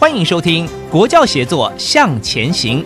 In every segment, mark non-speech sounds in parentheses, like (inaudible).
欢迎收听《国教协作向前行》。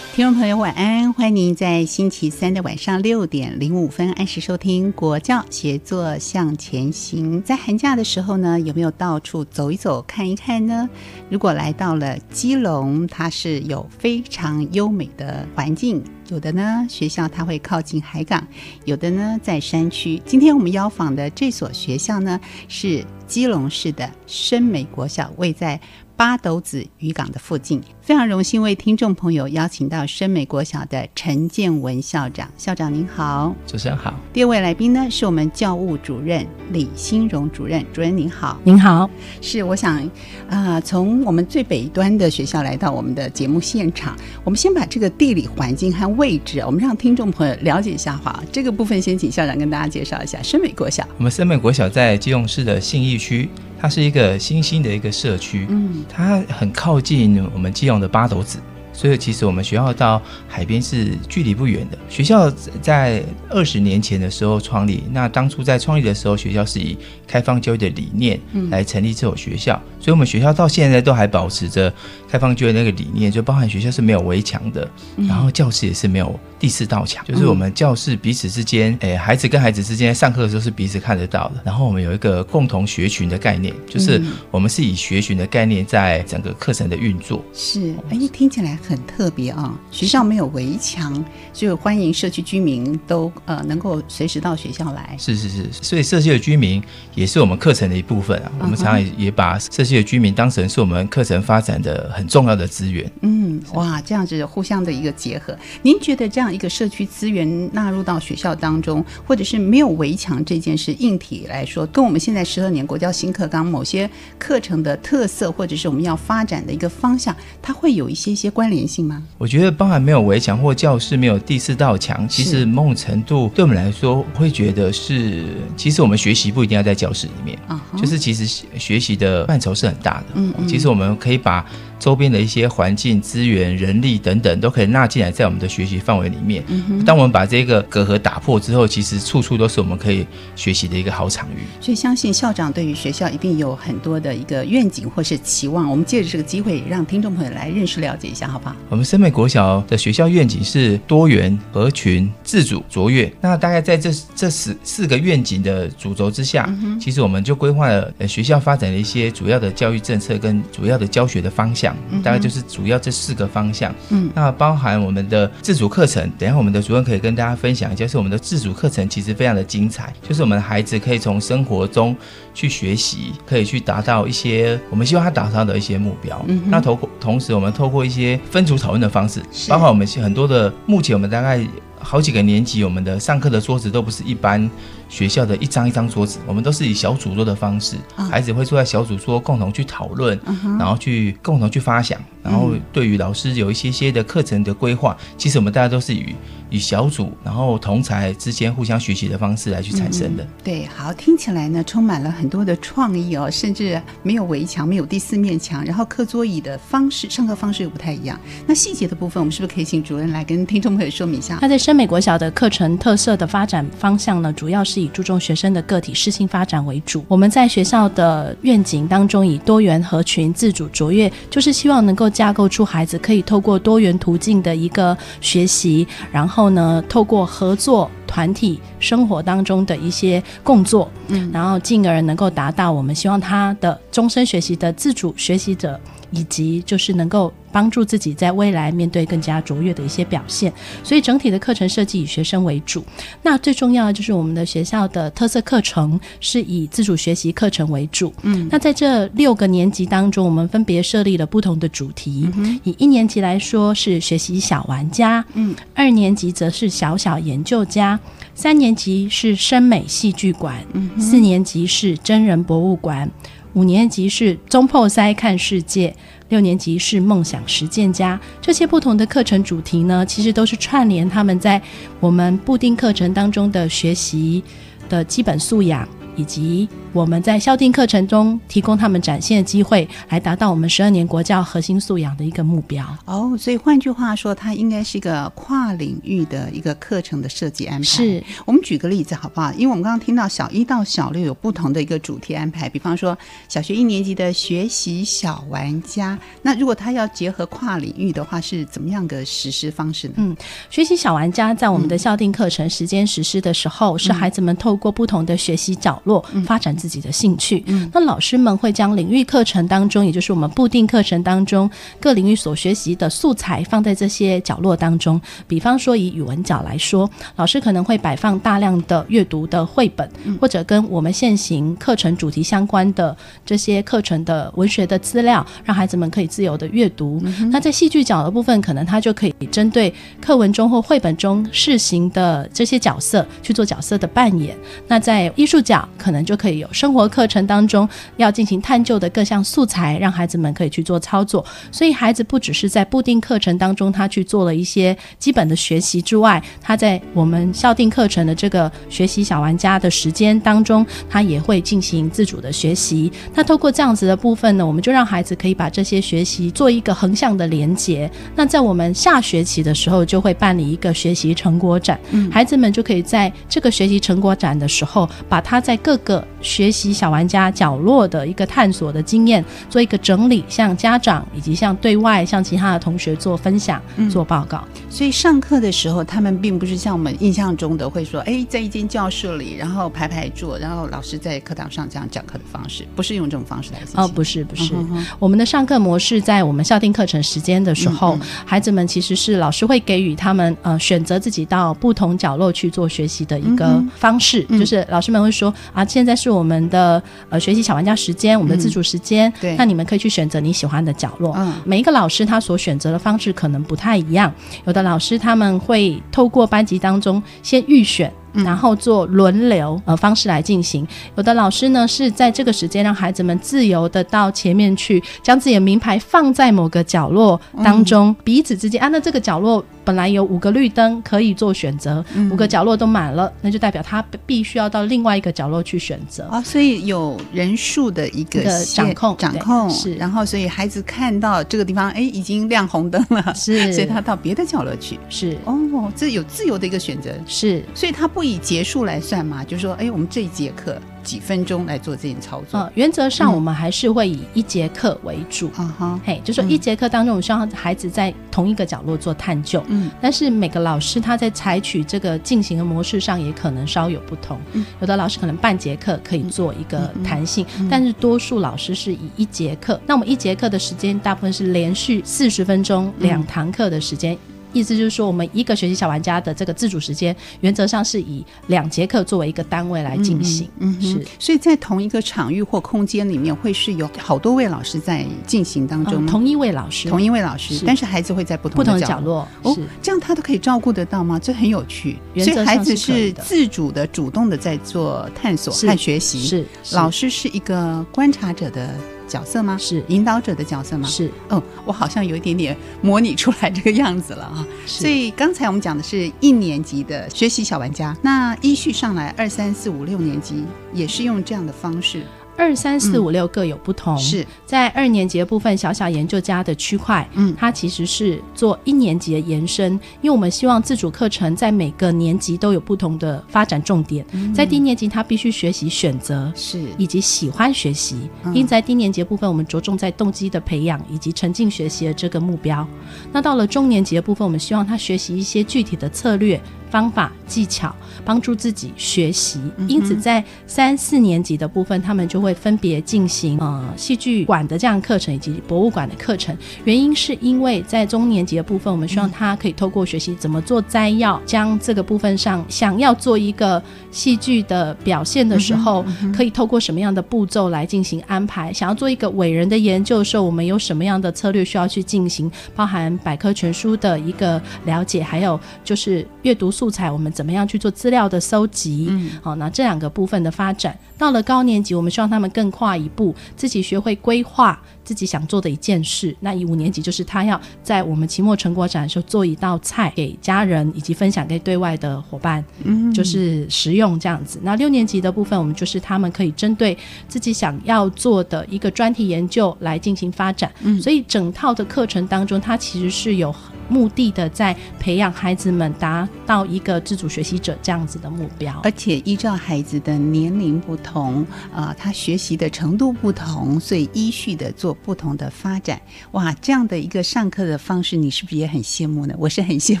听众朋友，晚安！欢迎您在星期三的晚上六点零五分按时收听国教协作向前行。在寒假的时候呢，有没有到处走一走、看一看呢？如果来到了基隆，它是有非常优美的环境。有的呢，学校它会靠近海港；有的呢，在山区。今天我们邀访的这所学校呢，是基隆市的深美国小，位在。八斗子渔港的附近，非常荣幸为听众朋友邀请到深美国小的陈建文校长。校长您好，主持人好。第二位来宾呢，是我们教务主任李新荣主任。主任您好，您好。是我想啊，从我们最北端的学校来到我们的节目现场，我们先把这个地理环境和位置，我们让听众朋友了解一下哈。这个部分先请校长跟大家介绍一下深美国小。我们深美国小在基隆市的信义区。它是一个新兴的一个社区，嗯，它很靠近我们基隆的八斗子。所以其实我们学校到海边是距离不远的。学校在二十年前的时候创立，那当初在创立的时候，学校是以开放教育的理念来成立这所学校。所以，我们学校到现在都还保持着开放教育那个理念，就包含学校是没有围墙的，然后教室也是没有第四道墙，就是我们教室彼此之间，诶，孩子跟孩子之间上课的时候是彼此看得到的。然后我们有一个共同学群的概念，就是我们是以学群的概念在整个课程的运作。是，哎，听起来。很特别啊！学校没有围墙，就欢迎社区居民都呃能够随时到学校来。是是是，所以社区的居民也是我们课程的一部分啊。我们常常也把社区的居民当成是我们课程发展的很重要的资源。嗯，哇，这样子互相的一个结合。您觉得这样一个社区资源纳入到学校当中，或者是没有围墙这件事，硬体来说，跟我们现在十二年国教新课纲某些课程的特色，或者是我们要发展的一个方向，它会有一些些关联。性吗？我觉得包含没有围墙或教室没有第四道墙，其实某种程度对我们来说会觉得是，其实我们学习不一定要在教室里面，就是其实学习的范畴是很大的。嗯嗯，其实我们可以把。周边的一些环境资源、人力等等，都可以纳进来在我们的学习范围里面。当我们把这个隔阂打破之后，其实处处都是我们可以学习的一个好场域。所以，相信校长对于学校一定有很多的一个愿景或是期望。我们借着这个机会，让听众朋友来认识了解一下，好不好？我们深美国小的学校愿景是多元、合群、自主、卓越。那大概在这这四四个愿景的主轴之下，其实我们就规划了学校发展的一些主要的教育政策跟主要的教学的方向。大概就是主要这四个方向，嗯，那包含我们的自主课程。等下我们的主任可以跟大家分享一下，是我们的自主课程其实非常的精彩，就是我们的孩子可以从生活中去学习，可以去达到一些我们希望他达到的一些目标。嗯，那同同时我们透过一些分组讨论的方式，包括我们很多的目前我们大概好几个年级，我们的上课的桌子都不是一般。学校的一张一张桌子，我们都是以小组桌的方式，孩子会坐在小组桌共同去讨论，然后去共同去发想，然后对于老师有一些些的课程的规划，其实我们大家都是以以小组，然后同才之间互相学习的方式来去产生的。对，好，听起来呢充满了很多的创意哦，甚至没有围墙，没有第四面墙，然后课桌椅的方式，上课方式又不太一样。那细节的部分，我们是不是可以请主任来跟听众朋友说明一下？他在深美国小的课程特色的发展方向呢，主要是。以注重学生的个体适性发展为主。我们在学校的愿景当中，以多元合群、自主卓越，就是希望能够架构出孩子可以透过多元途径的一个学习，然后呢，透过合作。团体生活当中的一些工作，嗯，然后进而能够达到我们希望他的终身学习的自主学习者，以及就是能够。帮助自己在未来面对更加卓越的一些表现，所以整体的课程设计以学生为主。那最重要的就是我们的学校的特色课程是以自主学习课程为主。嗯，那在这六个年级当中，我们分别设立了不同的主题。以一年级来说是学习小玩家，嗯，二年级则是小小研究家，三年级是声美戏剧馆，嗯，四年级是真人博物馆，五年级是中破塞看世界。六年级是梦想实践家，这些不同的课程主题呢，其实都是串联他们在我们固定课程当中的学习的基本素养。以及我们在校定课程中提供他们展现的机会，来达到我们十二年国教核心素养的一个目标。哦，所以换句话说，它应该是一个跨领域的一个课程的设计安排。是我们举个例子好不好？因为我们刚刚听到小一到小六有不同的一个主题安排，比方说小学一年级的学习小玩家，那如果他要结合跨领域的话，是怎么样的实施方式呢？嗯，学习小玩家在我们的校定课程时间实施的时候，是孩子们透过不同的学习角。落发展自己的兴趣，那老师们会将领域课程当中，也就是我们固定课程当中各领域所学习的素材放在这些角落当中。比方说以语文角来说，老师可能会摆放大量的阅读的绘本，或者跟我们现行课程主题相关的这些课程的文学的资料，让孩子们可以自由的阅读。那在戏剧角的部分，可能他就可以针对课文中或绘本中试行的这些角色去做角色的扮演。那在艺术角。可能就可以有生活课程当中要进行探究的各项素材，让孩子们可以去做操作。所以孩子不只是在固定课程当中他去做了一些基本的学习之外，他在我们校定课程的这个学习小玩家的时间当中，他也会进行自主的学习。那透过这样子的部分呢，我们就让孩子可以把这些学习做一个横向的连接。那在我们下学期的时候，就会办理一个学习成果展，孩子们就可以在这个学习成果展的时候，把他在各个习小玩家角落的一个探索的经验做一个整理，向家长以及向对外向其他的同学做分享、做报告。所以上课的时候，他们并不是像我们印象中的会说：“哎，在一间教室里，然后排排坐，然后老师在课堂上这样讲课的方式，不是用这种方式来进行。”哦，不是，不是。我们的上课模式在我们校定课程时间的时候，孩子们其实是老师会给予他们呃选择自己到不同角落去做学习的一个方式，就是老师们会说。啊，现在是我们的呃学习小玩家时间，我们的自主时间。对，那你们可以去选择你喜欢的角落。嗯，每一个老师他所选择的方式可能不太一样。有的老师他们会透过班级当中先预选。然后做轮流呃方式来进行，有的老师呢是在这个时间让孩子们自由的到前面去，将自己的名牌放在某个角落当中，彼此之间啊，那这个角落本来有五个绿灯可以做选择，五个角落都满了，那就代表他必须要到另外一个角落去选择。啊，所以有人数的一个掌控掌控是，然后所以孩子看到这个地方哎已经亮红灯了，是，(laughs) 所以他到别的角落去。是。哦，这有自由的一个选择。是，所以他不。不以结束来算嘛？就是说，哎，我们这一节课几分钟来做这件操作？呃，原则上我们还是会以一节课为主。啊哈，嘿，就说一节课当中，我们希望孩子在同一个角落做探究。嗯，但是每个老师他在采取这个进行的模式上也可能稍有不同。嗯，有的老师可能半节课可以做一个弹性，但是多数老师是以一节课。那我们一节课的时间大部分是连续四十分钟，两堂课的时间。意思就是说，我们一个学习小玩家的这个自主时间，原则上是以两节课作为一个单位来进行。嗯，是。所以在同一个场域或空间里面，会是有好多位老师在进行当中。同一位老师，同一位老师，但是孩子会在不同的角落。哦，这样他都可以照顾得到吗？这很有趣。所以孩子是自主的、主动的在做探索和学习。是，老师是一个观察者的。角色吗？是引导者的角色吗？是。哦，我好像有一点点模拟出来这个样子了啊。所以刚才我们讲的是一年级的学习小玩家，那依序上来二三四五六年级也是用这样的方式。二三四五六各有不同。是在二年级的部分，小小研究家的区块，嗯它其实是做一年级的延伸，因为我们希望自主课程在每个年级都有不同的发展重点。在低年级，他必须学习选择。是以及喜欢学习，嗯因在低年级的部分，我们着重在动机的培养以及沉浸学习的这个目标。那到了中年级的部分，我们希望他学习一些具体的策略、方法、技巧，帮助自己学习。因此，在三四年级的部分，他们就会分别进行呃戏剧馆的这样课程以及博物馆的课程。原因是因为在中年级的部分，我们希望他可以透过学习怎么做摘要，将这个部分上想要做一个戏剧的表现的时候，可以透过什么样的步骤来进行安排。想要做一个伟人的研究的时候，我们有什么样的策略需要去进行，包含百科全书的一个了解，还有就是阅读素材，我们怎么样去做资料的搜集。嗯好，那这两个部分的发展，到了高年级，我们希望他们更跨一步，自己学会规划自己想做的一件事。那以五年级，就是他要在我们期末成果展的时候做一道菜给家人，以及分享给对外的伙伴，嗯就是食用这样子。那六年级的部分，我们就是他们可以针对自己想要做的一个专题研究来进行发展。嗯所以整套的课程当中，它其实是有目的的在培养孩子们达到一个自主学习者这样子的目标。而且依照孩子的年龄不同，啊、他学习的程度不同，所以依序的做不同的发展。哇，这样的一个上课的方式，你是不是也很羡慕呢？我是很羡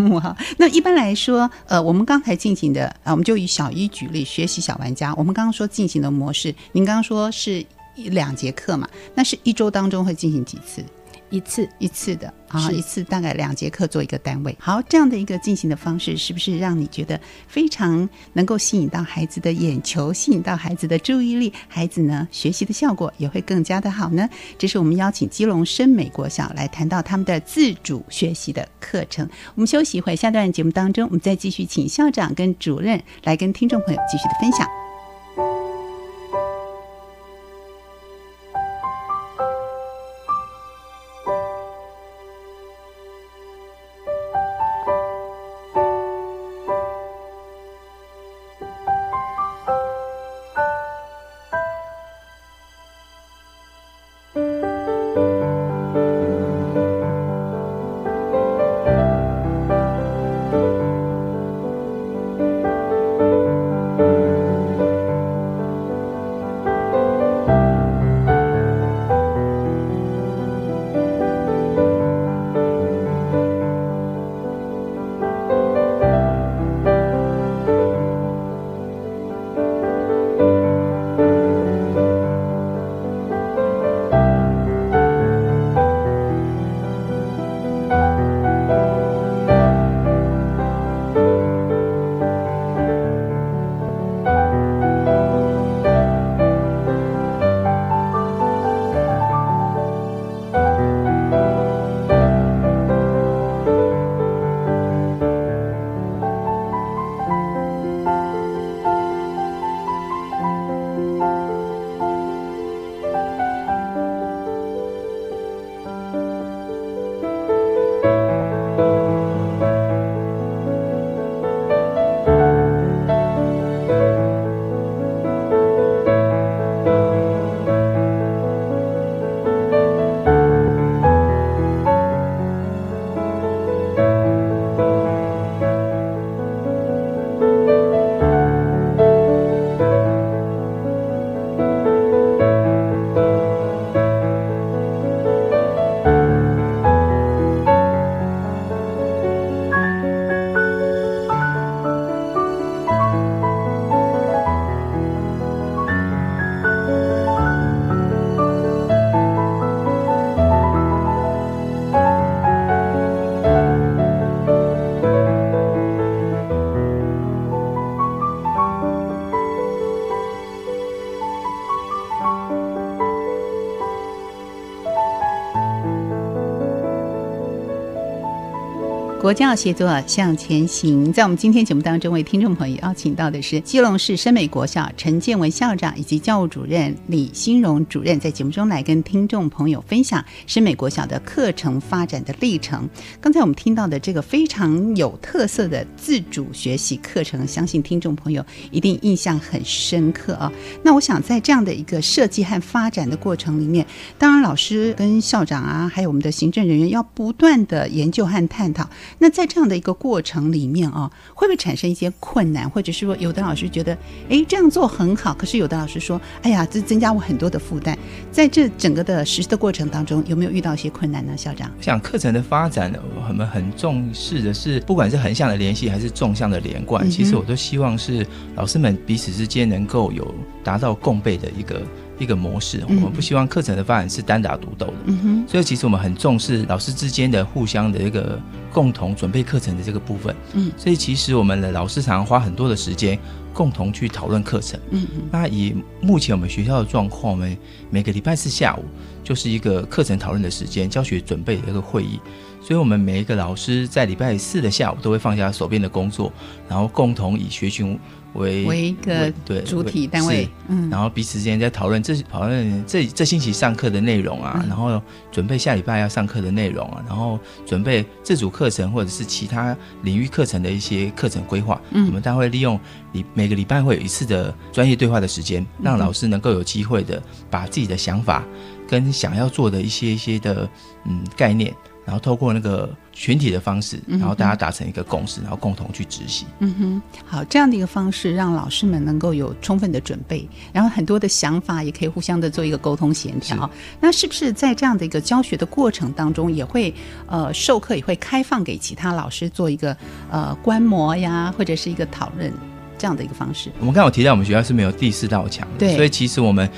慕哈。那一般来说，呃，我们刚才进行的啊，我们就以小一举例，学习小玩家。我们刚刚说进行的模式，您刚刚说是两节课嘛？那是一周当中会进行几次？一次一次的啊，是一次大概两节课做一个单位。好，这样的一个进行的方式，是不是让你觉得非常能够吸引到孩子的眼球，吸引到孩子的注意力？孩子呢，学习的效果也会更加的好呢？这是我们邀请基隆深美国小来谈到他们的自主学习的课程。我们休息一会，下段节目当中，我们再继续请校长跟主任来跟听众朋友继续的分享。国教协作向前行，在我们今天节目当中，为听众朋友邀请到的是基隆市深美国小陈建文校长以及教务主任李新荣主任，在节目中来跟听众朋友分享深美国小的课程发展的历程。刚才我们听到的这个非常有特色的自主学习课程，相信听众朋友一定印象很深刻啊。那我想在这样的一个设计和发展的过程里面，当然老师跟校长啊，还有我们的行政人员要不断的研究和探讨。那在这样的一个过程里面啊，会不会产生一些困难，或者是说有的老师觉得，哎，这样做很好，可是有的老师说，哎呀，这增加我很多的负担。在这整个的实施的过程当中，有没有遇到一些困难呢？校长，我想课程的发展，我们很重视的是，不管是横向的联系还是纵向的连贯，其实我都希望是老师们彼此之间能够有达到共备的一个。一个模式，我们不希望课程的发展是单打独斗的，所以其实我们很重视老师之间的互相的一个共同准备课程的这个部分。嗯，所以其实我们的老师常常花很多的时间共同去讨论课程。嗯嗯，那以目前我们学校的状况，我们每个礼拜四下午就是一个课程讨论的时间，教学准备的一个会议。所以我们每一个老师在礼拜四的下午都会放下手边的工作，然后共同以学群。为为一个对主体单位，嗯，然后彼此之间在讨论这讨论这这星期上课的内容啊，然后准备下礼拜要上课的内容啊，然后准备自主课程或者是其他领域课程的一些课程规划。嗯，我们单会利用礼每个礼拜会有一次的专业对话的时间，让老师能够有机会的把自己的想法跟想要做的一些一些的嗯概念。然后透过那个群体的方式，然后大家达成一个共识，然后共同去执行。嗯哼，好，这样的一个方式，让老师们能够有充分的准备，然后很多的想法也可以互相的做一个沟通协调。那是不是在这样的一个教学的过程当中，也会呃授课也会开放给其他老师做一个呃观摩呀，或者是一个讨论这样的一个方式？我们刚刚有提到，我们学校是没有第四道墙，对，所以其实我们。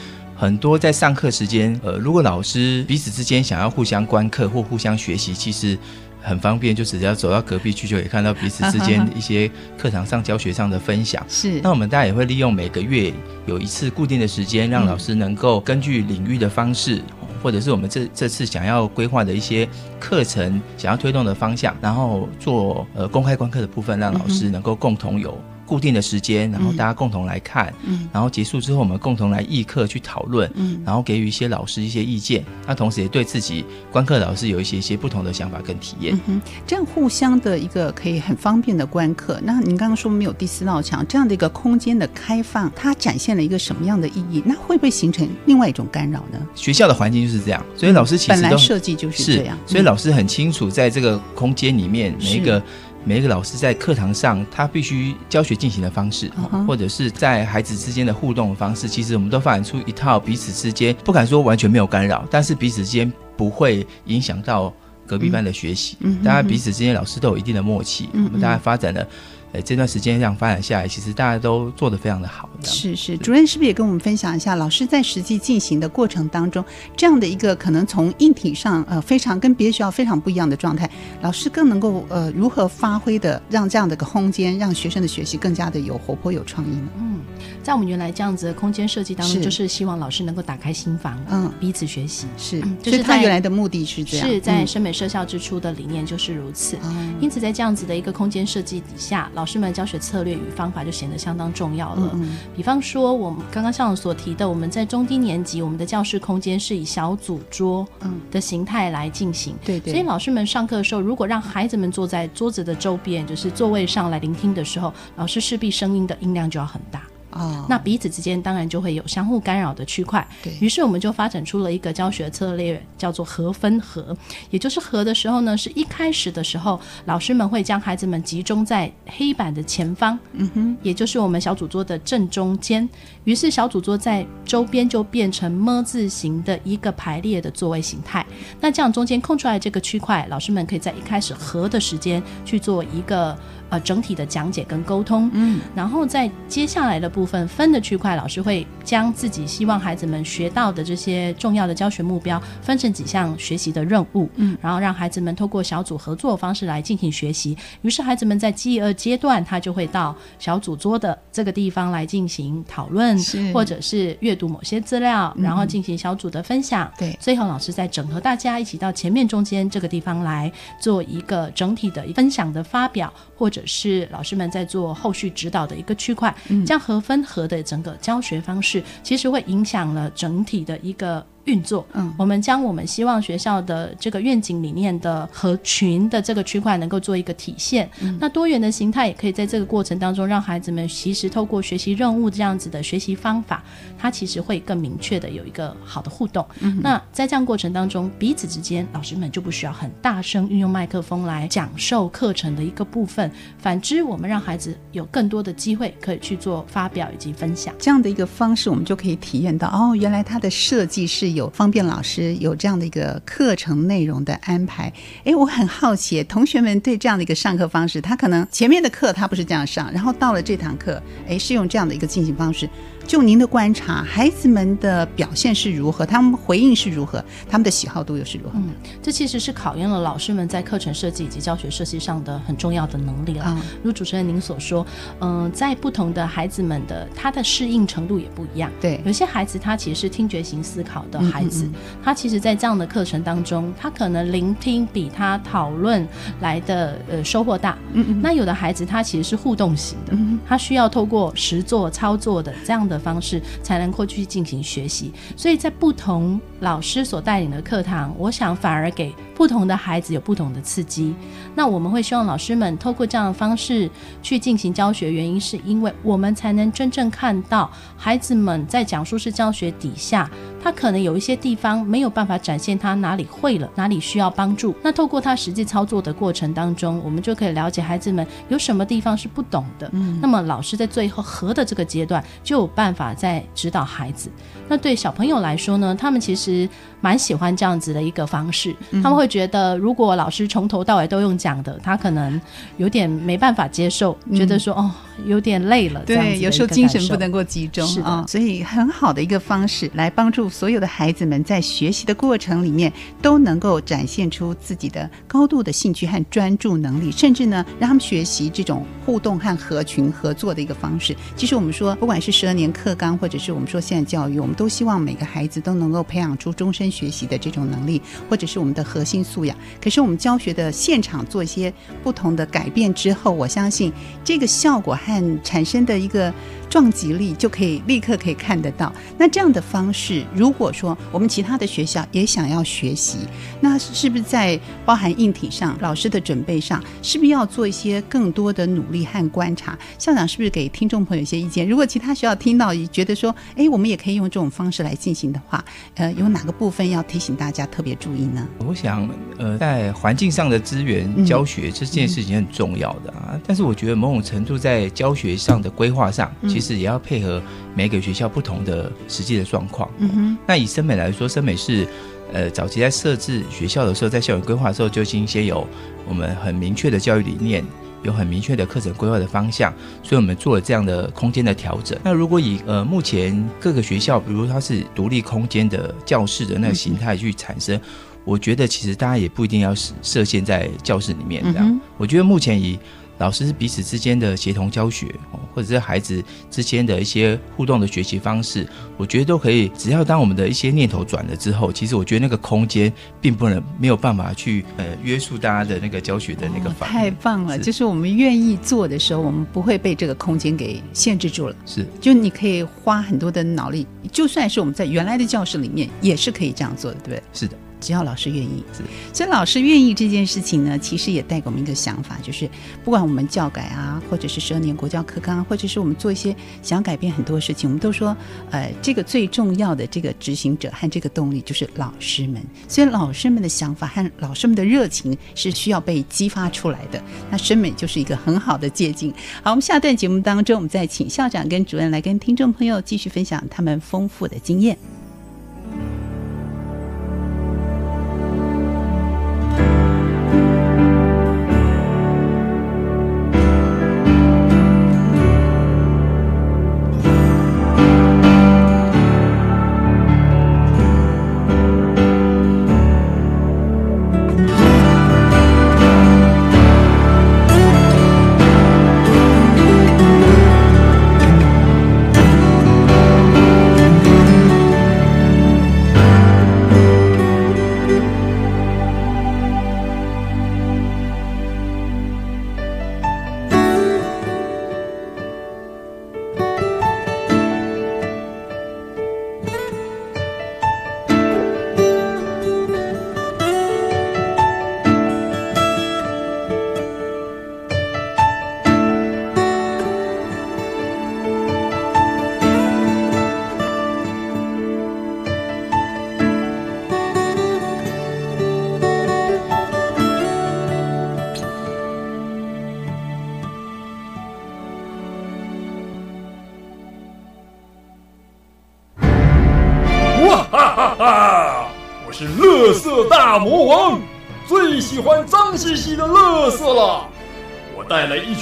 很多在上课时间，呃，如果老师彼此之间想要互相观课或互相学习，其实很方便，就只要走到隔壁去，就可以看到彼此之间 (laughs) 一些课堂上教学上的分享。是，那我们大家也会利用每个月有一次固定的时间，让老师能够根据领域的方式，或者是我们这这次想要规划的一些课程想要推动的方向，然后做呃公开观课的部分，让老师能够共同有。固定的时间，然后大家共同来看，嗯，然后结束之后，我们共同来议课去讨论，嗯，然后给予一些老师一些意见，那同时也对自己观课老师有一些一些不同的想法跟体验，嗯这样互相的一个可以很方便的观课。那您刚刚说没有第四道墙，这样的一个空间的开放，它展现了一个什么样的意义？那会不会形成另外一种干扰呢？学校的环境就是这样，所以老师其实本来设计就是这样，所以老师很清楚，在这个空间里面每一个。每一个老师在课堂上，他必须教学进行的方式，或者是在孩子之间的互动的方式，其实我们都发展出一套彼此之间不敢说完全没有干扰，但是彼此之间不会影响到隔壁班的学习。嗯大家彼此之间老师都有一定的默契，我们大家发展的。呃，这段时间这样发展下来，其实大家都做得非常的好。是是，主任是不是也跟我们分享一下，老师在实际进行的过程当中，这样的一个可能从硬体上呃非常跟别的学校非常不一样的状态，老师更能够呃如何发挥的，让这样的一个空间，让学生的学习更加的有活泼有创意呢？嗯，在我们原来这样子的空间设计当中，就是希望老师能够打开心房，嗯，彼此学习。是，就是他原来的目的是这样。是在深美设校之初的理念就是如此。因此，在这样子的一个空间设计底下。老师们教学策略与方法就显得相当重要了。比方说，我们刚刚上所提的，我们在中低年级，我们的教室空间是以小组桌的形态来进行。对对。所以老师们上课的时候，如果让孩子们坐在桌子的周边，就是座位上来聆听的时候，老师势必声音的音量就要很大。哦，那彼此之间当然就会有相互干扰的区块。对于是，我们就发展出了一个教学策略，叫做和分合。也就是和的时候呢，是一开始的时候，老师们会将孩子们集中在黑板的前方，嗯哼，也就是我们小组桌的正中间。于是，小组桌在周边就变成么字形的一个排列的座位形态。那这样中间空出来这个区块，老师们可以在一开始和的时间去做一个呃整体的讲解跟沟通。嗯，然后在接下来的部分分的区块，老师会将自己希望孩子们学到的这些重要的教学目标分成几项学习的任务，嗯，然后让孩子们透过小组合作方式来进行学习。于是孩子们在记二阶段，他就会到小组桌的这个地方来进行讨论，或者是阅读某些资料，然后进行小组的分享。对，最后老师再整合大家一起到前面中间这个地方来做一个整体的分享的发表，或者是老师们在做后续指导的一个区块，这样合分合的整个教学方式，其实会影响了整体的一个。运作，嗯，我们将我们希望学校的这个愿景理念的和群的这个区块能够做一个体现。那多元的形态也可以在这个过程当中，让孩子们其实透过学习任务这样子的学习方法，它其实会更明确的有一个好的互动。那在这样过程当中，彼此之间老师们就不需要很大声运用麦克风来讲授课程的一个部分。反之，我们让孩子有更多的机会可以去做发表以及分享，这样的一个方式，我们就可以体验到哦，原来它的设计是。有方便老师有这样的一个课程内容的安排，哎，我很好奇，同学们对这样的一个上课方式，他可能前面的课他不是这样上，然后到了这堂课，哎，是用这样的一个进行方式。就您的观察，孩子们的表现是如何？他们回应是如何？他们的喜好度又是如何？嗯，这其实是考验了老师们在课程设计以及教学设计上的很重要的能力了。如主持人您所说，嗯，在不同的孩子们的他的适应程度也不一样。对，有些孩子他其实是听觉型思考的孩子，他其实，在这样的课程当中，他可能聆听比他讨论来的呃收获大。嗯嗯。那有的孩子他其实是互动型的，他需要透过实做操作的这样的。方式才能够去进行学习，所以在不同老师所带领的课堂，我想反而给不同的孩子有不同的刺激。那我们会希望老师们透过这样的方式去进行教学，原因是因为我们才能真正看到孩子们在讲述式教学底下，他可能有一些地方没有办法展现他哪里会了，哪里需要帮助。那透过他实际操作的过程当中，我们就可以了解孩子们有什么地方是不懂的。嗯，那么老师在最后合的这个阶段就有办。办法在指导孩子，那对小朋友来说呢？他们其实蛮喜欢这样子的一个方式。他们会觉得，如果老师从头到尾都用讲的，他可能有点没办法接受，觉得说哦，有点累了。对，有时候精神不能够集中啊。所以很好的一个方式，来帮助所有的孩子们在学习的过程里面都能够展现出自己的高度的兴趣和专注能力，甚至呢，让他们学习这种互动和合群合作的一个方式。其实我们说，不管是十二年。课纲，或者是我们说现在教育，我们都希望每个孩子都能够培养出终身学习的这种能力，或者是我们的核心素养。可是我们教学的现场做一些不同的改变之后，我相信这个效果和产生的一个。撞击力就可以立刻可以看得到。那这样的方式，如果说我们其他的学校也想要学习，那是不是在包含硬体上、老师的准备上，是不是要做一些更多的努力和观察？校长是不是给听众朋友一些意见？如果其他学校听到觉得说，哎，我们也可以用这种方式来进行的话，呃，有哪个部分要提醒大家特别注意呢？我想，呃，在环境上的资源教学这件事情很重要的啊，但是我觉得某种程度在教学上的规划上。其实也要配合每个学校不同的实际的状况。嗯哼，那以深美来说，深美是呃早期在设置学校的时候，在校园规划的时候就已经先有我们很明确的教育理念，有很明确的课程规划的方向，所以我们做了这样的空间的调整。那如果以呃目前各个学校，比如它是独立空间的教室的那个形态去产生，我觉得其实大家也不一定要设限在教室里面这样。我觉得目前以老师彼此之间的协同教学，或者是孩子之间的一些互动的学习方式，我觉得都可以。只要当我们的一些念头转了之后，其实我觉得那个空间并不能没有办法去呃约束大家的那个教学的那个。太棒了！就是我们愿意做的时候，我们不会被这个空间给限制住了。是，就你可以花很多的脑力，就算是我们在原来的教室里面，也是可以这样做的，对不对？是的。只要老师愿意，所以老师愿意这件事情呢，其实也带给我们一个想法，就是不管我们教改啊，或者是十二年国教课纲，或者是我们做一些想改变很多事情，我们都说，呃，这个最重要的这个执行者和这个动力就是老师们。所以老师们的想法和老师们的热情是需要被激发出来的。那深美就是一个很好的借鉴。好，我们下段节目当中，我们再请校长跟主任来跟听众朋友继续分享他们丰富的经验。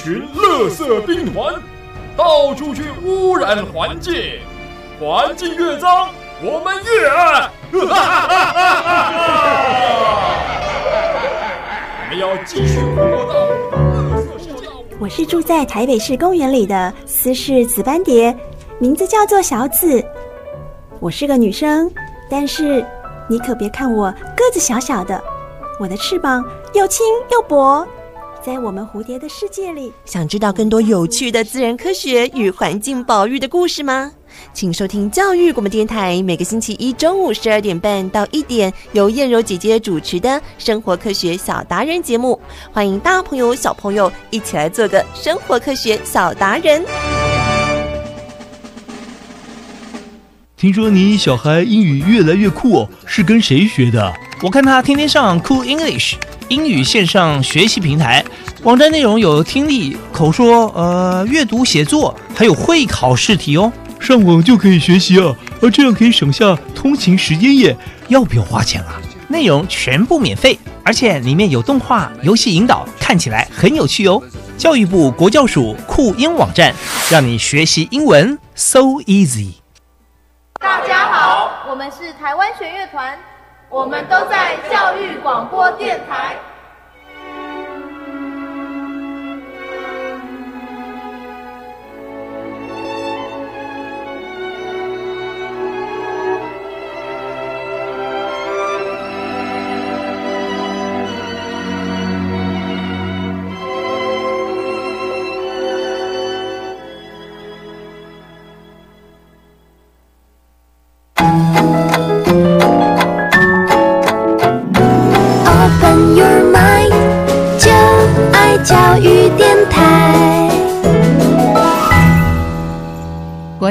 群乐色兵团，到处去污染环境。环境越脏，我们越爱。哈哈哈哈哈！我们要继续扩大乐色世界。我是住在台北市公园里的斯氏紫斑蝶，名字叫做小紫。我是个女生，但是你可别看我个子小小的，我的翅膀又轻又薄。在我们蝴蝶的世界里，想知道更多有趣的自然科学与环境保育的故事吗？请收听教育广播电台，每个星期一中午十二点半到一点，由燕柔姐姐主持的《生活科学小达人》节目。欢迎大朋友、小朋友一起来做个生活科学小达人。听说你小孩英语越来越酷哦，是跟谁学的？我看他天天上 Cool English 英语线上学习平台，网站内容有听力、口说、呃阅读、写作，还有会考试题哦。上网就可以学习啊，而这样可以省下通勤时间耶。要不要花钱啊？内容全部免费，而且里面有动画、游戏引导，看起来很有趣哦。教育部国教署酷英网站，让你学习英文 so easy。大家好，我们是台湾弦乐团，我们都在教育广播电台。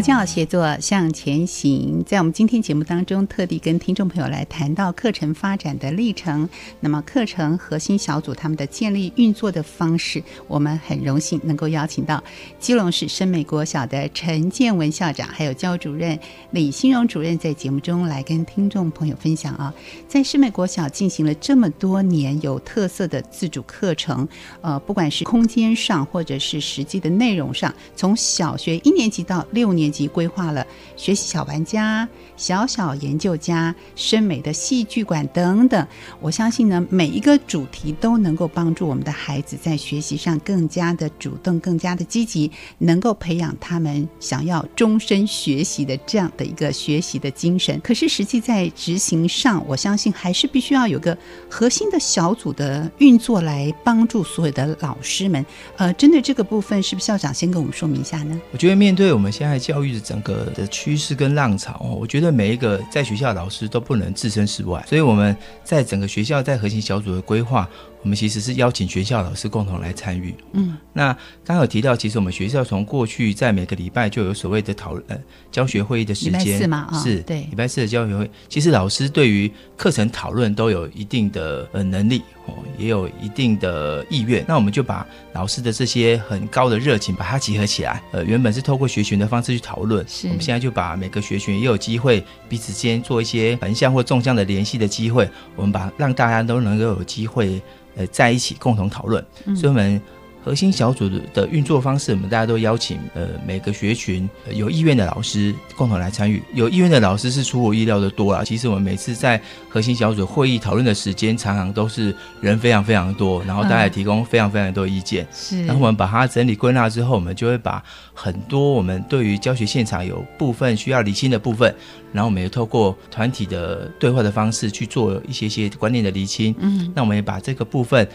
国协作向前行，在我们今天节目当中，特地跟听众朋友来谈到课程发展的历程。那么，课程核心小组他们的建立运作的方式，我们很荣幸能够邀请到基隆市深美国小的陈建文校长，还有教主任李新荣主任，在节目中来跟听众朋友分享啊，在深美国小进行了这么多年有特色的自主课程，呃，不管是空间上或者是实际的内容上，从小学一年级到六。年级规划了学习小玩家、小小研究家、深美的戏剧馆等等。我相信呢，每一个主题都能够帮助我们的孩子在学习上更加的主动、更加的积极，能够培养他们想要终身学习的这样的一个学习的精神。可是实际在执行上，我相信还是必须要有个核心的小组的运作来帮助所有的老师们。呃，针对这个部分，是不是校长先跟我们说明一下呢？我觉得面对我们现在教育的整个的趋势跟浪潮，我觉得每一个在学校老师都不能置身事外，所以我们在整个学校在核心小组的规划。我们其实是邀请学校老师共同来参与。嗯，那刚刚有提到，其实我们学校从过去在每个礼拜就有所谓的讨论教学会议的时间，是吗？是，对，礼拜四的教学会，其实老师对于课程讨论都有一定的呃能力哦，也有一定的意愿。那我们就把老师的这些很高的热情把它集合起来。呃，原本是透过学群的方式去讨论，我们现在就把每个学群也有机会彼此间做一些横向或纵向的联系的机会。我们把让大家都能够有机会。呃，在一起共同讨论，所以我们核心小组的运作方式，我们大家都邀请呃每个学群有意愿的老师共同来参与。有意愿的老师是出乎意料的多啊！其实我们每次在核心小组会议讨论的时间，常常都是人非常非常多，然后大家提供非常非常多意见。是，然后我们把它整理归纳之后，我们就会把很多我们对于教学现场有部分需要理清的部分。然后我们也透过团体的对话的方式去做一些些观念的厘清。嗯，那我们也把这个部分，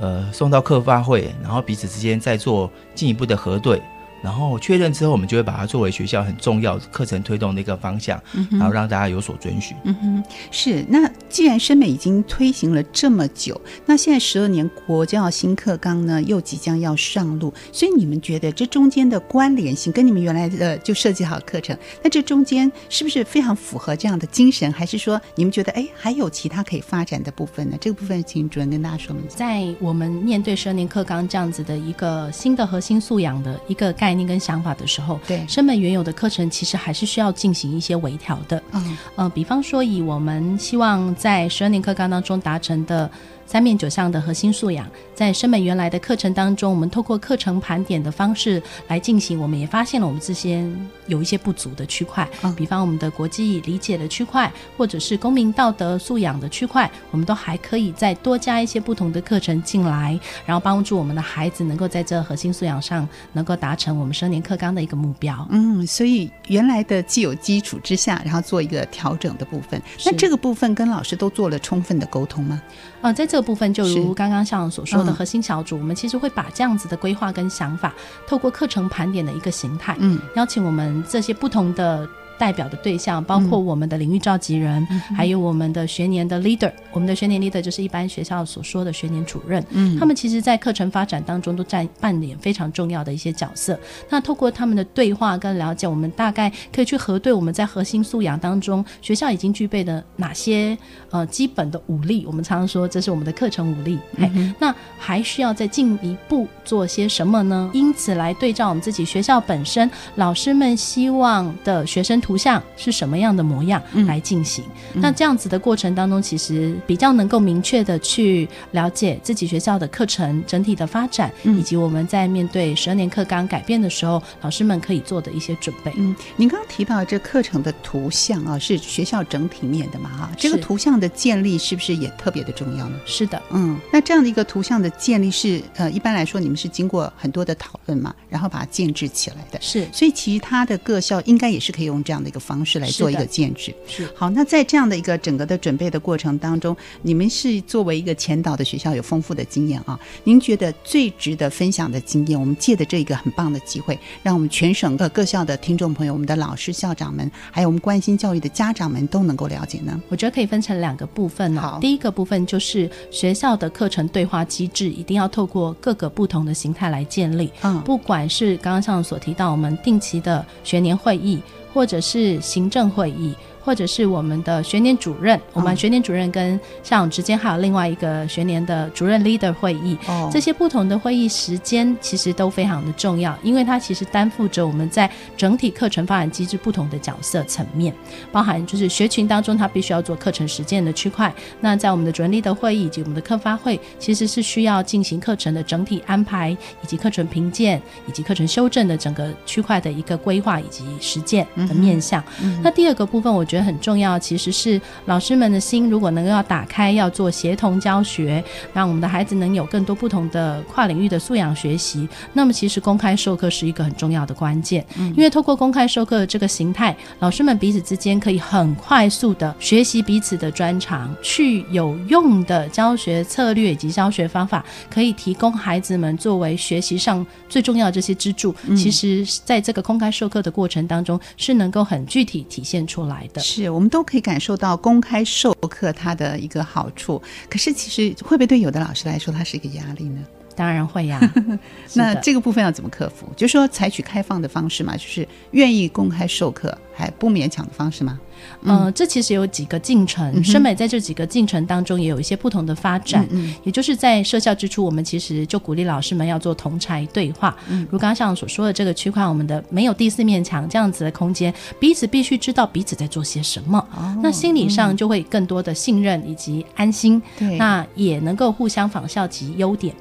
呃，送到客发会，然后彼此之间再做进一步的核对。然后确认之后，我们就会把它作为学校很重要课程推动的一个方向，然后让大家有所遵循。嗯哼，是。那既然深美已经推行了这么久，那现在十二年国教新课纲呢又即将要上路，所以你们觉得这中间的关联性跟你们原来的就设计好课程，那这中间是不是非常符合这样的精神？还是说你们觉得哎还有其他可以发展的部分呢？这个部分请主任跟大家说明。在我们面对十二年课纲这样子的一个新的核心素养的一个概。概念跟想法的时候，对生本原有的课程其实还是需要进行一些微调的。嗯呃，比方说以我们希望在十二年课纲当中达成的。三面九项的核心素养，在生本原来的课程当中，我们透过课程盘点的方式来进行，我们也发现了我们这些有一些不足的区块，比方我们的国际理解的区块，或者是公民道德素养的区块，我们都还可以再多加一些不同的课程进来，然后帮助我们的孩子能够在这核心素养上能够达成我们十二年课纲的一个目标。嗯，所以原来的既有基础之下，然后做一个调整的部分，那这个部分跟老师都做了充分的沟通吗？呃，在这个部分，就如刚刚像所说的嗯核心小组，我们其实会把这样子的规划跟想法，透过课程盘点的一个形态，嗯，邀请我们这些不同的。代表的对象包括我们的领域召集人，还有我们的学年的 leader。我们的学年 leader 就是一般学校所说的学年主任。嗯他们其实，在课程发展当中都占扮演非常重要的一些角色。那透过他们的对话跟了解，我们大概可以去核对我们在核心素养当中，学校已经具备的哪些呃基本的武力。我们常常说这是我们的课程武力。哎、那还需要再进一步做些什么呢？因此来对照我们自己学校本身，老师们希望的学生图像是什么样的模样来进行。那这样子的过程当中，其实比较能够明确的去了解自己学校的课程整体的发展，以及我们在面对十二年课纲改变的时候，老师们可以做的一些准备。嗯，您刚刚提到这课程的图像啊，是学校整体面的嘛？哈，这个图像的建立是不是也特别的重要呢？是的，嗯，那这样的一个图像的建立是呃，一般来说你们是经过很多的讨论嘛，然后把它建制起来的。是，所以其他的各校应该也是可以用这样的一个方式来做一个建制。是好，那在这样的一个整个的准备的过程当中，你们是作为一个前导的学校有丰富的经验啊，您觉得最值得分享的经验，我们借的这一个很棒的机会，让我们全省各各校的听众朋友、我们的老师、校长们，还有我们关心教育的家长们都能够了解呢？我觉得可以分成两个部分哦。第一个部分就是学校的课程对话机制，一定要透过各个不同的形态来建立。嗯，不管是刚刚像所提到我们定期的学年会议，或者是行政会议。或者是我们的学年主任，我们学年主任跟校长之间还有另外一个学年的主任 leader 会议，哦。这些不同的会议时间其实都非常的重要，因为它其实担负着我们在整体课程发展机制不同的角色层面，包含就是学群当中他必须要做课程实践的区块，那在我们的主任 leader 会议以及我们的课发会，其实是需要进行课程的整体安排，以及课程评鉴以及课程修正的整个区块的一个规划以及实践的面向。嗯那第二个部分，我觉得很重要，其实是老师们的心，如果能够要打开，要做协同教学，让我们的孩子能有更多不同的跨领域的素养学习，那么其实公开授课是一个很重要的关键。嗯因为透过公开授课的这个形态，老师们彼此之间可以很快速的学习彼此的专长，去有用的教学策略以及教学方法，可以提供孩子们作为学习上最重要的这些支柱。嗯其实，在这个公开授课的过程当中，是能够很具体体现出来的。是我们都可以感受到公开授课它的一个好处，可是其实会不会对有的老师来说，它是一个压力呢？当然会呀、(laughs) 那这个部分要怎么克服？就是说采取开放的方式嘛，就是愿意公开授课还不勉强的方式吗？呃，这其实有几个进程，嗯深美在这几个进程当中也有一些不同的发展。嗯嗯也就是在设校之初，我们其实就鼓励老师们要做同才对话。嗯如刚刚像所说的这个区块，我们的没有第四面墙这样子的空间，彼此必须知道彼此在做些什么，那心理上就会更多的信任以及安心。对那也能够互相仿效及优点。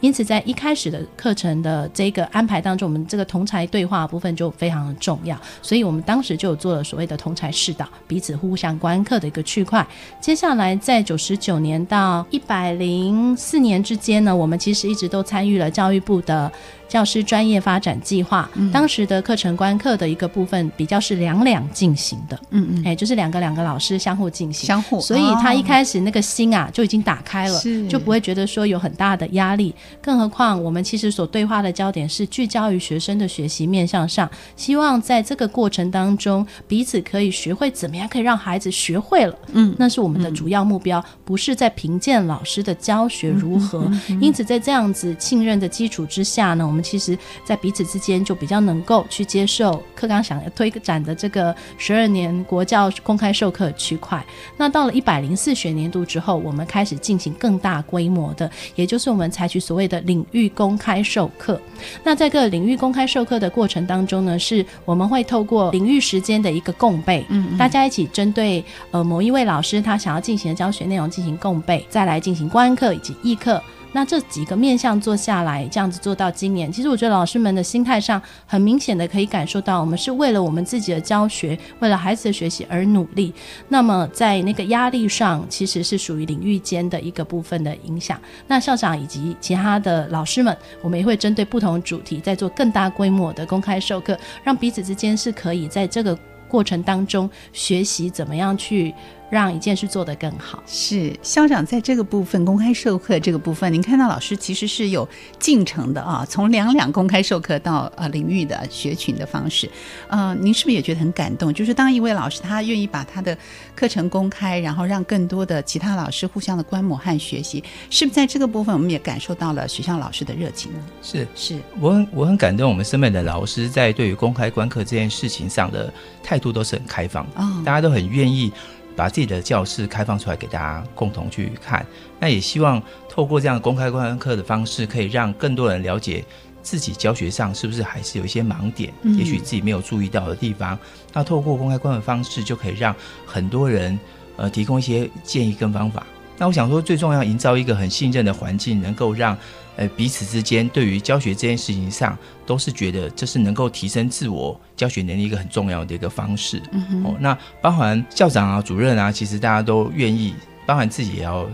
因此，在一开始的课程的这个安排当中，我们这个同才对话部分就非常的重要，所以我们当时就做了所谓的同才试导，彼此互相观课的一个区块。接下来，在九十九年到一百零四年之间呢，我们其实一直都参与了教育部的。教师专业发展计划，当时的课程观课的一个部分比较是两两进行的，嗯嗯，哎，就是两个两个老师相互进行，相互所以他一开始那个心啊就已经打开了，就不会觉得说有很大的压力。更何况我们其实所对话的焦点是聚焦于学生的学习面向上，希望在这个过程当中，彼此可以学会怎么样可以让孩子学会了，嗯，那是我们的主要目标，不是在评鉴老师的教学如何。因此，在这样子信任的基础之下呢，我们其实在彼此之间就比较能够去接受课纲想要推展的这个十二年国教公开授课区块。那到了一百零四学年度之后，我们开始进行更大规模的，也就是我们采取取所谓的领域公开授课。那在个领域公开授课的过程当中呢，是我们会透过领域时间的一个共备，嗯，大家一起针对呃某一位老师他想要进行的教学内容进行共备，再来进行观课以及议课。那这几个面向做下来，这样子做到今年，其实我觉得老师们的心态上很明显的可以感受到，我们是为了我们自己的教学，为了孩子的学习而努力。那么在那个压力上，其实是属于领域间的一个部分的影响。那校长以及其他的老师们，我们也会针对不同主题，在做更大规模的公开授课，让彼此之间是可以在这个过程当中学习怎么样去。让一件事做得更好。是校长在这个部分公开授课这个部分，您看到老师其实是有进程的啊，从两两公开授课到呃领域的学群的方式，呃，您是不是也觉得很感动？就是当一位老师他愿意把他的课程公开，然后让更多的其他老师互相的观摩和学习，是不是在这个部分我们也感受到了学校老师的热情呢？是是，我很我很感动，我们身边的老师在对于公开观课这件事情上的态度都是很开放，哦，大家都很愿意。把自己的教室开放出来给大家共同去看，那也希望透过这样公开观课的方式，可以让更多人了解自己教学上是不是还是有一些盲点，也许自己没有注意到的地方。那透过公开观的方式，就可以让很多人呃提供一些建议跟方法。那我想说，最重要营造一个很信任的环境，能够让。呃，彼此之间对于教学这件事情上，都是觉得这是能够提升自我教学能力一个很重要的一个方式。哦，那包含校长啊、主任啊，其实大家都愿意，包含自己也要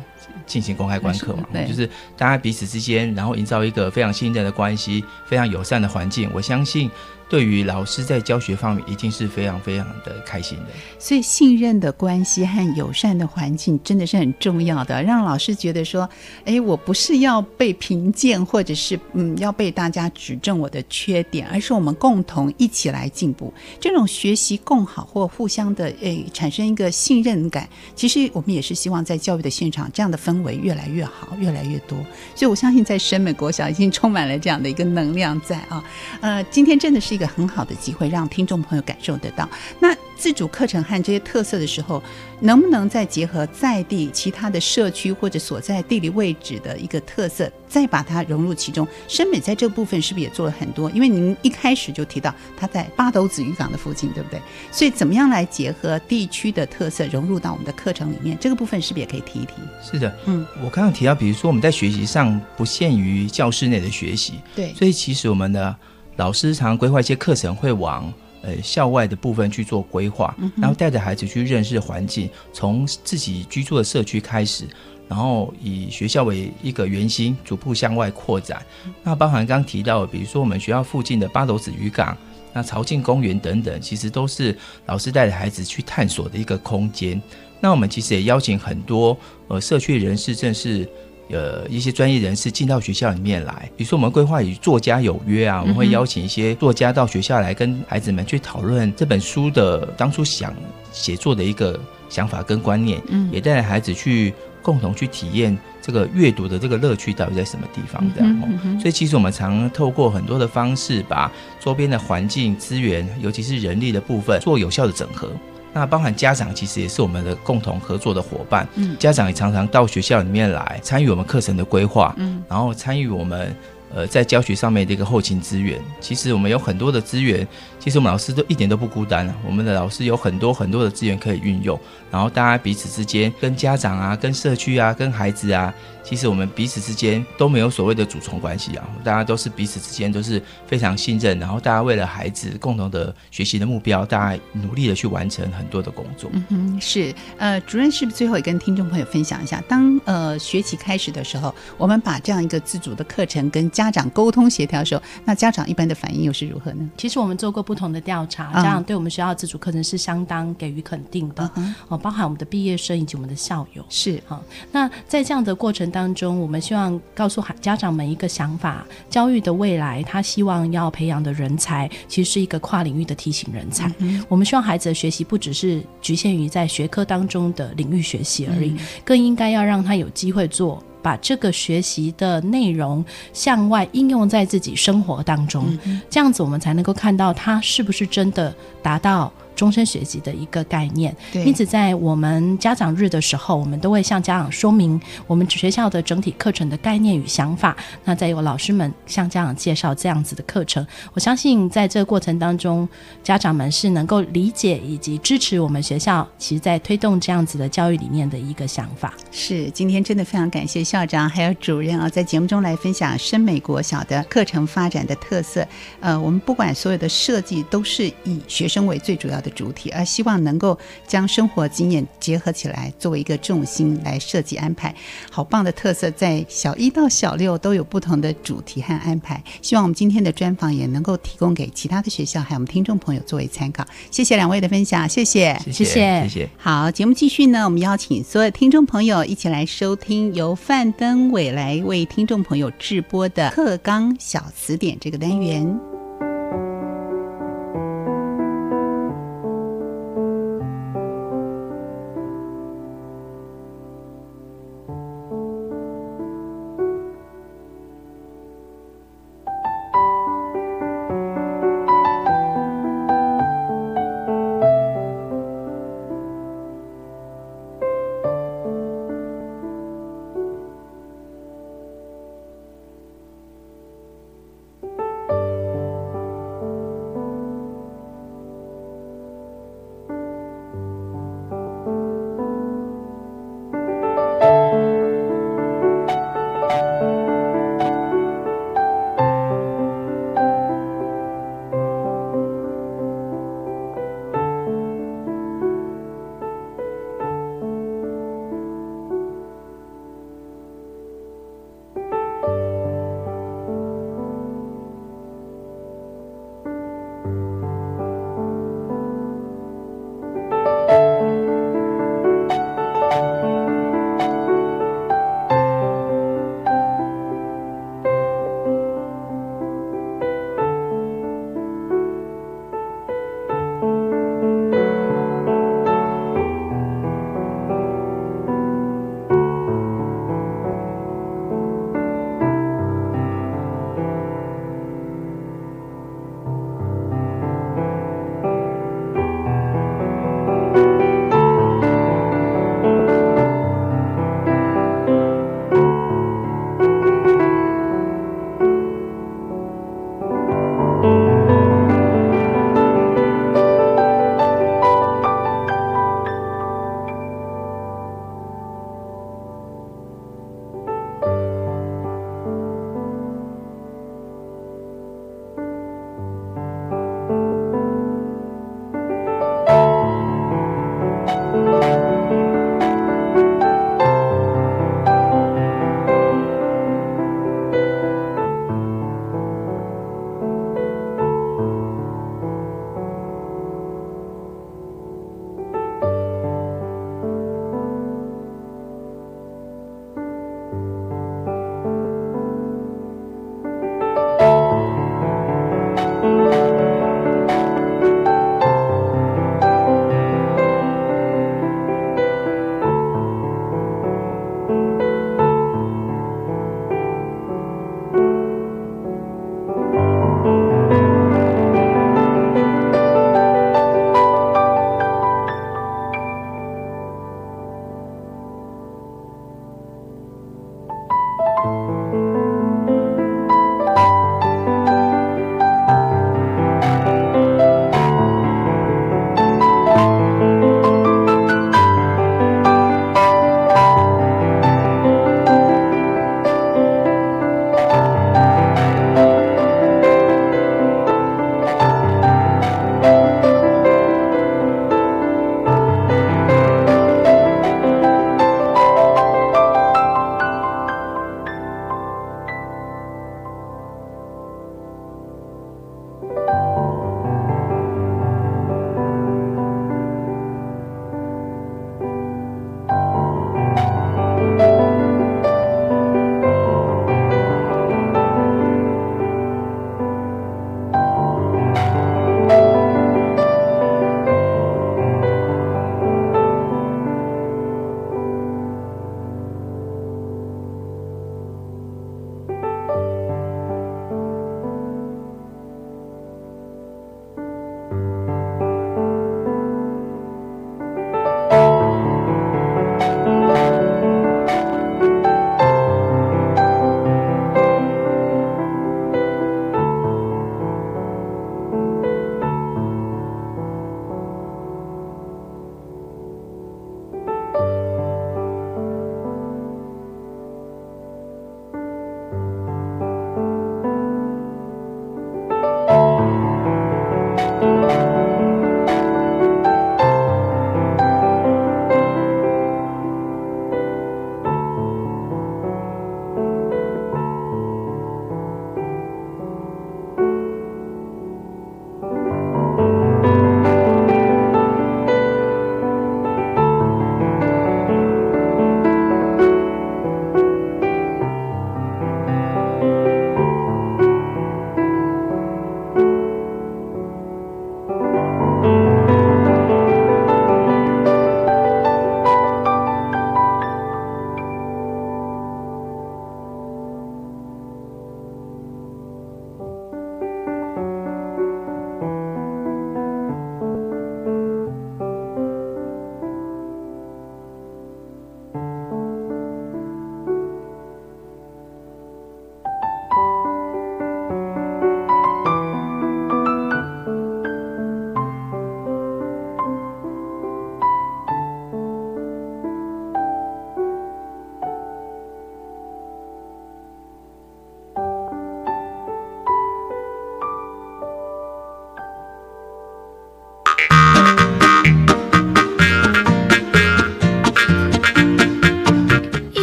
进行公开观课嘛，就是大家彼此之间，然后营造一个非常信任的关系，非常友善的环境。我相信。对于老师在教学方面，一定是非常非常的开心的。所以，信任的关系和友善的环境真的是很重要的，让老师觉得说：“哎，我不是要被评鉴，或者是嗯要被大家指正我的缺点，而是我们共同一起来进步。这种学习共好或互相的诶产生一个信任感，其实我们也是希望在教育的现场，这样的氛围越来越好，越来越多。所以我相信，在深美国小已经充满了这样的一个能量在啊。呃，今天真的是。一个很好的机会，让听众朋友感受得到。那自主课程和这些特色的时候，能不能再结合在地其他的社区或者所在地理位置的一个特色，再把它融入其中？深美在这部分是不是也做了很多？因为您一开始就提到它在八斗子渔港的附近，对不对？所以怎么样来结合地区的特色融入到我们的课程里面？这个部分是不是也可以提一提？是的，嗯，我刚刚提到，比如说我们在学习上不限于教室内的学习，对，所以其实我们的。老师常规划一些课程，会往呃校外的部分去做规划，然后带着孩子去认识环境，从自己居住的社区开始，然后以学校为一个圆心，逐步向外扩展。那包含刚提到，比如说我们学校附近的八斗子渔港、那朝庆公园等等，其实都是老师带着孩子去探索的一个空间。那我们其实也邀请很多呃社区人士，正是。呃，一些专业人士进到学校里面来，比如说我们规划与作家有约啊，我们会邀请一些作家到学校来跟孩子们去讨论这本书的当初想写作的一个想法跟观念，嗯，也带着孩子去共同去体验这个阅读的这个乐趣到底在什么地方这样哦。所以其实我们常透过很多的方式，把周边的环境资源，尤其是人力的部分做有效的整合。那包含家长其实也是我们的共同合作的伙伴，嗯，家长也常常到学校里面来参与我们课程的规划，嗯，然后参与我们。呃，在教学上面的一个后勤资源，其实我们有很多的资源，其实我们老师都一点都不孤单啊。我们的老师有很多很多的资源可以运用，然后大家彼此之间，跟家长啊、跟社区啊、跟孩子啊，其实我们彼此之间都没有所谓的主从关系啊，大家都是彼此之间都是非常信任，然后大家为了孩子共同的学习的目标，大家努力的去完成很多的工作。嗯哼，是。呃，主任是不是最后也跟听众朋友分享一下，当呃学期开始的时候，我们把这样一个自主的课程跟家长沟通协调的时候，那家长一般的反应又是如何呢？其实我们做过不同的调查，家长对我们学校自主课程是相当给予肯定的哦，包含我们的毕业生以及我们的校友是哈。那在这样的过程当中，我们希望告诉孩家长们一个想法：教育的未来，他希望要培养的人才，其实是一个跨领域的梯形人才。我们希望孩子的学习不只是局限于在学科当中的领域学习而已，更应该要让他有机会做。把这个学习的内容向外应用在自己生活当中，这样子我们才能够看到他是不是真的达到终身学习的一个概念。因此在我们家长日的时候，我们都会向家长说明我们学校的整体课程的概念与想法。那再由老师们向家长介绍这样子的课程。我相信在这个过程当中，家长们是能够理解以及支持我们学校其实在推动这样子的教育理念的一个想法。是，今天真的非常感谢校长还有主任啊，在节目中来分享深美国小的课程发展的特色。呃，我们不管所有的设计都是以学生为最主要的主体，而希望能够将生活经验结合起来，作为一个重心来设计安排。好棒的特色，在小一到小六都有不同的主题和安排。希望我们今天的专访也能够提供给其他的学校还有我们听众朋友作为参考。谢谢两位的分享，谢谢，谢谢谢谢。好，节目继续呢，我们邀请所有听众朋友一起来收听由范登伟来为听众朋友直播的《课纲小词典》这个单元。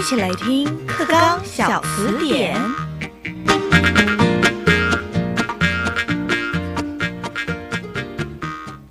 一起来听课纲小词典。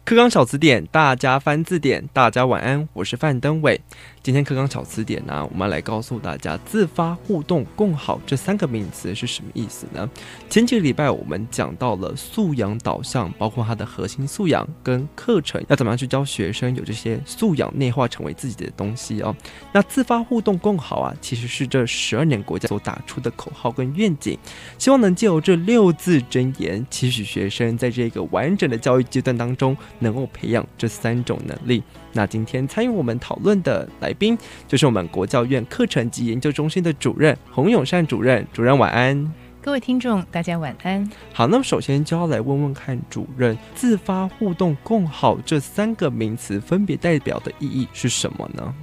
课纲小词典，大家翻字典，大家晚安，我是范登伟。今天课纲小词典呢，我们来告诉大家“自发互动共好”这三个名词是什么意思呢？前几个礼拜我们讲到了素养导向，包括它的核心素养跟课程要怎么样去教学生有这些素养内化成为自己的东西哦。那“自发互动共好”啊，其实是这十二年国家所打出的口号跟愿景，希望能借由这六字真言，期许学生在这个完整的教育阶段当中，能够培养这三种能力。那今天参与我们讨论的来宾，就是我们国教院课程及研究中心的主任洪永善主任。主任晚安，各位听众大家晚安。好，那么首先就要来问问看，主任“自发互动共好”这三个名词分别代表的意义是什么呢？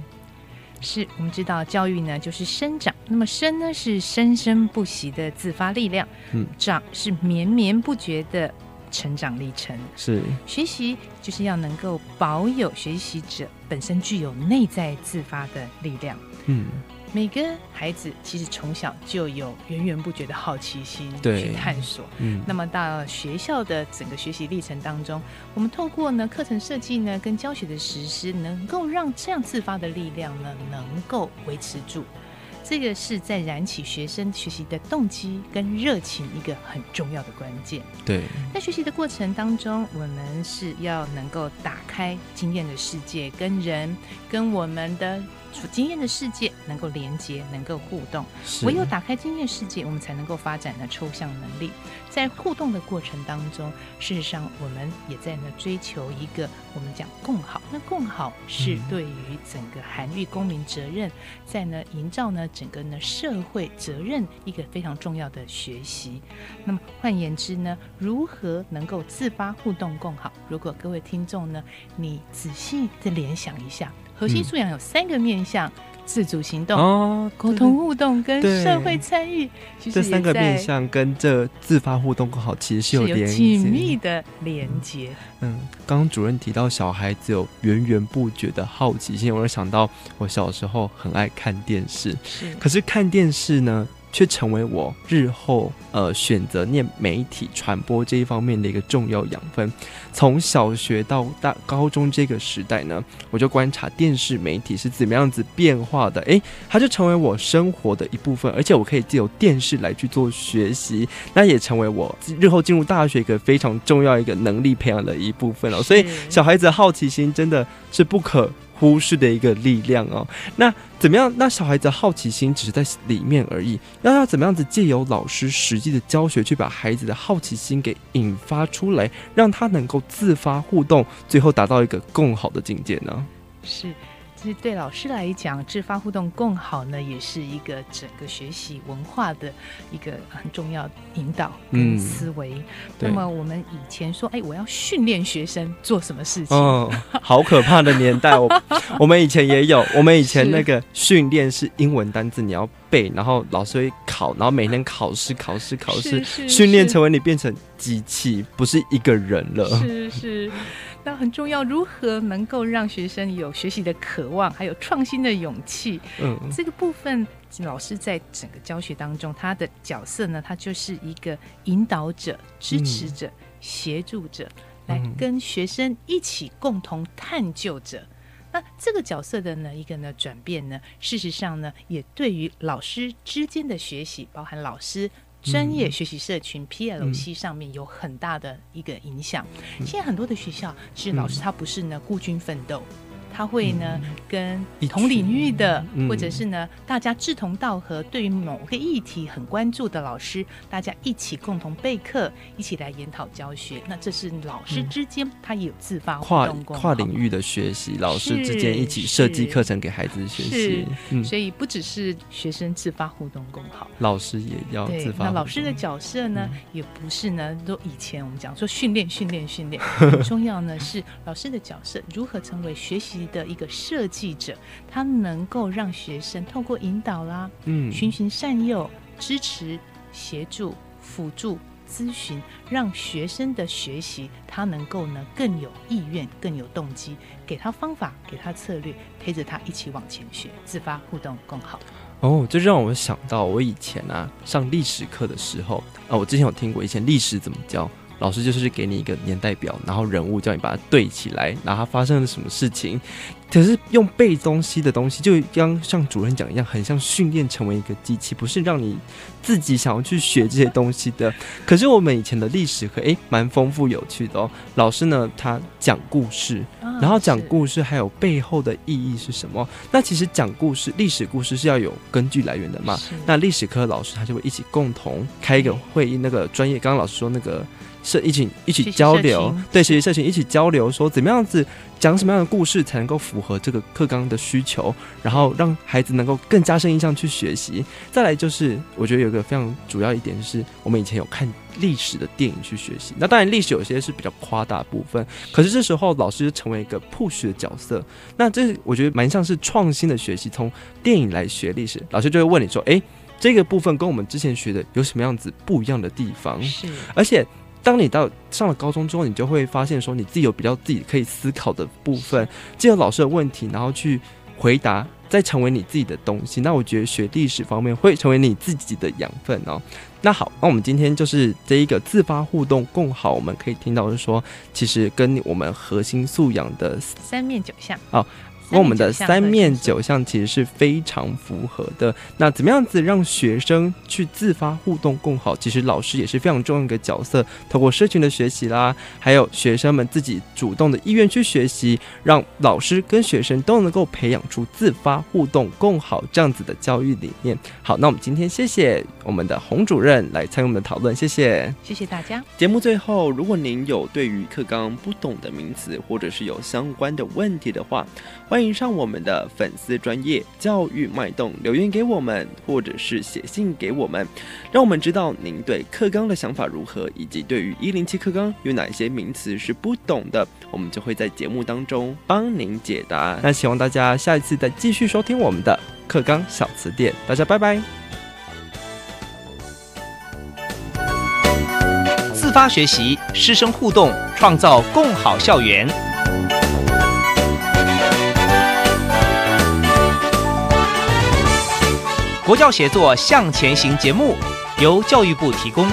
是我们知道教育呢就是生长，那么生呢是生生不息的自发力量，嗯，长是绵绵不绝的。成长历程是学习，就是要能够保有学习者本身具有内在自发的力量。嗯，每个孩子其实从小就有源源不绝的好奇心去探索。嗯，那么到学校的整个学习历程当中，我们透过呢课程设计呢跟教学的实施，能够让这样自发的力量呢能够维持住。这个是在燃起学生学习的动机跟热情一个很重要的关键。对，在学习的过程当中，我们是要能够打开经验的世界，跟人跟我们的。所经验的世界能够连接，能够互动。唯有打开经验世界，我们才能够发展的抽象能力。在互动的过程当中，事实上我们也在呢追求一个我们讲共好。那共好是对于整个韩愈公民责任，在呢营造呢整个呢社会责任一个非常重要的学习。那么换言之呢，如何能够自发互动共好？如果各位听众呢，你仔细的联想一下。核心素养有三个面向：自主行动、沟通互动跟社会参与。其实这三个面向跟这自发互动更好，其实是有连紧密的连接。嗯，刚刚主任提到小孩子有源源不绝的好奇心，我就想到我小时候很爱看电视，是，可是看电视呢？却成为我日后呃选择念媒体传播这一方面的一个重要养分。从小学到大高中这个时代呢，我就观察电视媒体是怎么样子变化的。诶，它就成为我生活的一部分，而且我可以借由电视来去做学习，那也成为我日后进入大学一个非常重要一个能力培养的一部分了。所以，小孩子的好奇心真的是不可。忽视的一个力量哦，那怎么样？那小孩子好奇心只是在里面而已，要要怎么样子借由老师实际的教学，去把孩子的好奇心给引发出来，让他能够自发互动，最后达到一个更好的境界呢？是。其实对老师来讲，自发互动更好呢，也是一个整个学习文化的一个很重要引导跟思维。那么我们以前说，哎，我要训练学生做什么事情？哦，好可怕的年代！我我们以前也有，我们以前那个训练是英文单字你要背，然后老师会考，然后每天考试考试考试，训练成为你变成机器，不是一个人了。是是。那很重要，如何能够让学生有学习的渴望，还有创新的勇气？嗯，这个部分老师在整个教学当中，他的角色呢，他就是一个引导者、支持者、协助者，来跟学生一起共同探究者。那这个角色的呢一个呢转变呢，事实上呢，也对于老师之间的学习，包含老师。专业学习社群 PLC 上面有很大的一个影响。现在很多的学校，其实老师他不是呢孤军奋斗。他会呢跟同领域的，或者是呢大家志同道合，对于某个议题很关注的老师，大家一起共同备课，一起来研讨教学。那这是老师之间他也有自发跨跨领域的学习，老师之间一起设计课程给孩子学习。所以不只是学生自发互动更好，老师也要自发。那老师的角色呢，也不是呢都以前我们讲说训练训练训练，很 (laughs) 重要呢是老师的角色如何成为学习。的一个设计者，他能够让学生透过引导啦，嗯，循循善诱、支持、协助、辅助、咨询，让学生的学习他能够呢更有意愿、更有动机，给他方法，给他策略，陪着他一起往前学，自发互动更好。哦，这让我想到我以前啊上历史课的时候啊，我之前有听过以前历史怎么教。老师就是给你一个年代表，然后人物叫你把它对起来，然后发生了什么事情。可是用背东西的东西，就刚像主任讲一样，很像训练成为一个机器，不是让你自己想要去学这些东西的。可是我们以前的历史课，诶，蛮丰富有趣的哦。老师呢，他讲故事，然后讲故事还有背后的意义是什么？那其实讲故事，历史故事是要有根据来源的嘛。那历史课老师他就会一起共同开一个会议，那个专业，刚刚老师说那个。是一起一起交流，对学习社群一起交流，说怎么样子讲什么样的故事才能够符合这个课纲的需求，然后让孩子能够更加深印象去学习。再来就是，我觉得有一个非常主要一点是，我们以前有看历史的电影去学习。那当然历史有些是比较夸大部分，可是这时候老师就成为一个 push 的角色。那这我觉得蛮像是创新的学习，从电影来学历史，老师就会问你说：“哎，这个部分跟我们之前学的有什么样子不一样的地方？”是，而且。当你到上了高中之后，你就会发现说你自己有比较自己可以思考的部分，借由老师的问题，然后去回答，再成为你自己的东西。那我觉得学历史方面会成为你自己的养分哦。那好，那我们今天就是这一个自发互动共好，我们可以听到是说，其实跟我们核心素养的三面九项哦。跟我们的三面九项其实是非常符合的。那怎么样子让学生去自发互动更好？其实老师也是非常重要一个角色。透过社群的学习啦，还有学生们自己主动的意愿去学习，让老师跟学生都能够培养出自发互动更好这样子的教育理念。好，那我们今天谢谢我们的洪主任来参与我们的讨论，谢谢，谢谢大家。节目最后，如果您有对于课纲不懂的名词，或者是有相关的问题的话，欢迎上我们的粉丝专业教育脉动留言给我们，或者是写信给我们，让我们知道您对课纲的想法如何，以及对于一零七课纲有哪些名词是不懂的，我们就会在节目当中帮您解答。那希望大家下一次再继续收听我们的课纲小词典，大家拜拜。自发学习，师生互动，创造共好校园。国教协作向前行节目由教育部提供。